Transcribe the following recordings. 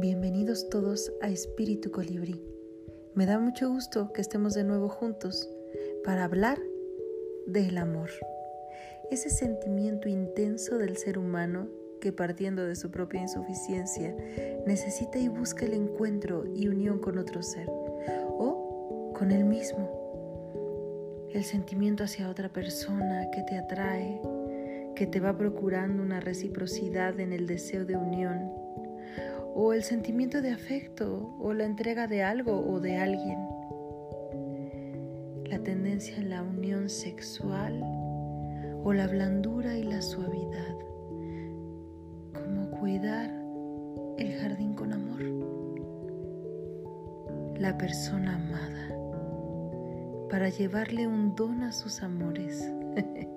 Bienvenidos todos a Espíritu Colibrí. Me da mucho gusto que estemos de nuevo juntos para hablar del amor. Ese sentimiento intenso del ser humano que partiendo de su propia insuficiencia necesita y busca el encuentro y unión con otro ser o con él mismo. El sentimiento hacia otra persona que te atrae, que te va procurando una reciprocidad en el deseo de unión, o el sentimiento de afecto, o la entrega de algo o de alguien. La tendencia en la unión sexual, o la blandura y la suavidad, como cuidar el jardín con amor. La persona amada, para llevarle un don a sus amores.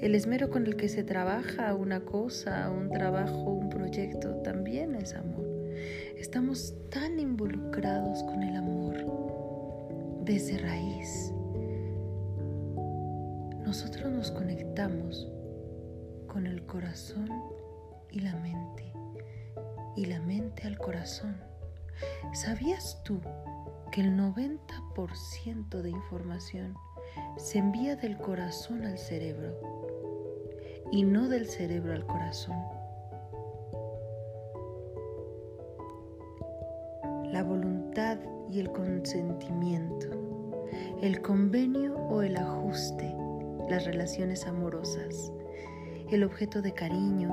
El esmero con el que se trabaja una cosa, un trabajo, un proyecto, también es amor. Estamos tan involucrados con el amor desde raíz. Nosotros nos conectamos con el corazón y la mente, y la mente al corazón. ¿Sabías tú que el 90% de información se envía del corazón al cerebro? y no del cerebro al corazón. La voluntad y el consentimiento, el convenio o el ajuste, las relaciones amorosas, el objeto de cariño,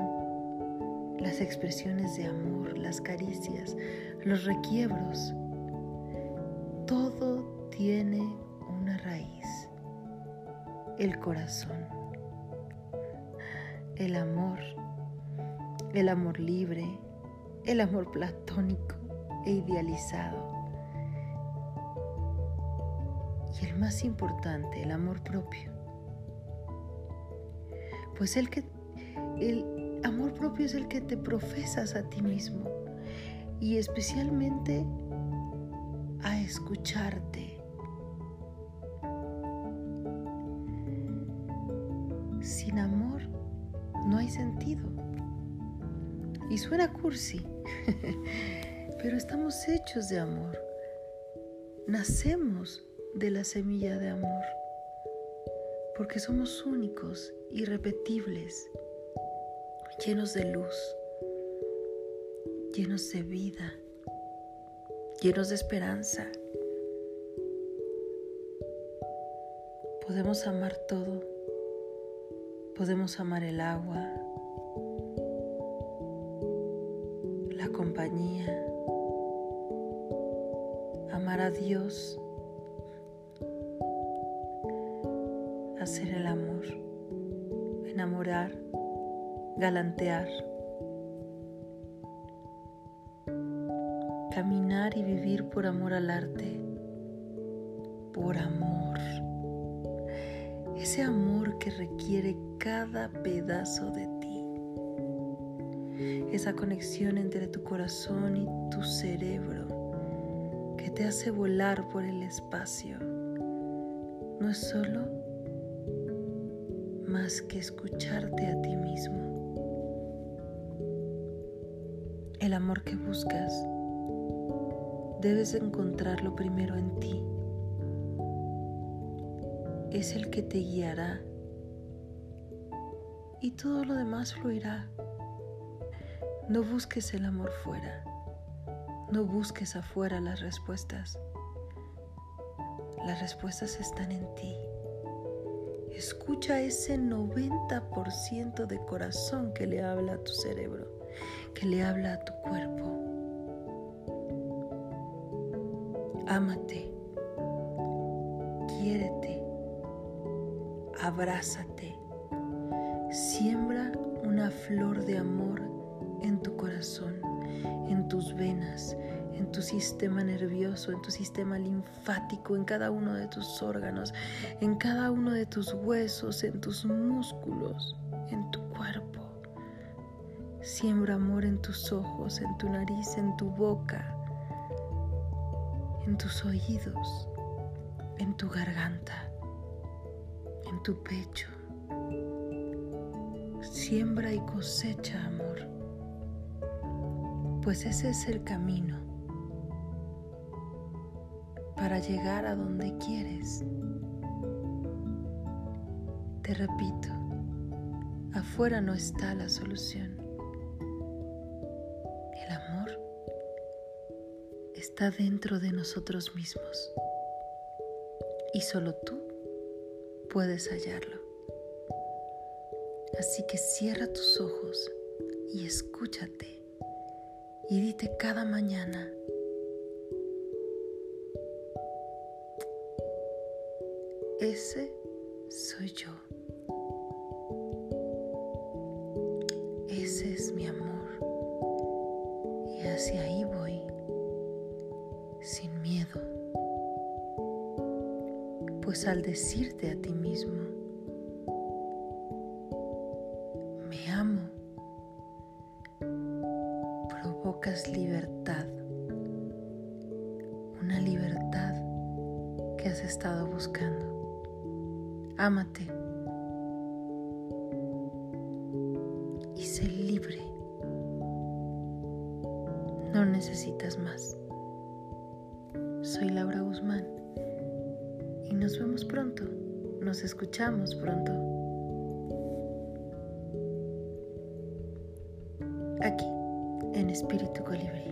las expresiones de amor, las caricias, los requiebros, todo tiene una raíz, el corazón el amor, el amor libre, el amor platónico e idealizado. Y el más importante, el amor propio. Pues el que el amor propio es el que te profesas a ti mismo y especialmente a escucharte. Sin amor no hay sentido. Y suena cursi, pero estamos hechos de amor. Nacemos de la semilla de amor, porque somos únicos, irrepetibles, llenos de luz, llenos de vida, llenos de esperanza. Podemos amar todo Podemos amar el agua, la compañía, amar a Dios, hacer el amor, enamorar, galantear, caminar y vivir por amor al arte, por amor ese amor que requiere cada pedazo de ti, esa conexión entre tu corazón y tu cerebro que te hace volar por el espacio, no es solo más que escucharte a ti mismo. El amor que buscas debes encontrarlo primero en ti es el que te guiará y todo lo demás fluirá. No busques el amor fuera, no busques afuera las respuestas. Las respuestas están en ti. Escucha ese 90% de corazón que le habla a tu cerebro, que le habla a tu cuerpo. Ámate, quiérete abrázate, siembra una flor de amor en tu corazón, en tus venas, en tu sistema nervioso, en tu sistema linfático, en cada uno de tus órganos, en cada uno de tus huesos, en tus músculos, en tu cuerpo. Siembra amor en tus ojos, en tu nariz, en tu boca, en tus oídos, en tu garganta en tu pecho. Siembra y cosecha amor, pues ese es el camino para llegar a donde quieres. Te repito, afuera no está la solución. El amor está dentro de nosotros mismos y solo tú puedes hallarlo. Así que cierra tus ojos y escúchate y dite cada mañana, ese soy yo. Ese es mi amor. Y hacia ahí voy, sin miedo. Al decirte a ti mismo, me amo, provocas libertad, una libertad que has estado buscando. Ámate y sé libre. No necesitas más. Soy Laura Guzmán y nos vemos pronto. Nos escuchamos pronto. Aquí, en Espíritu Colibrí.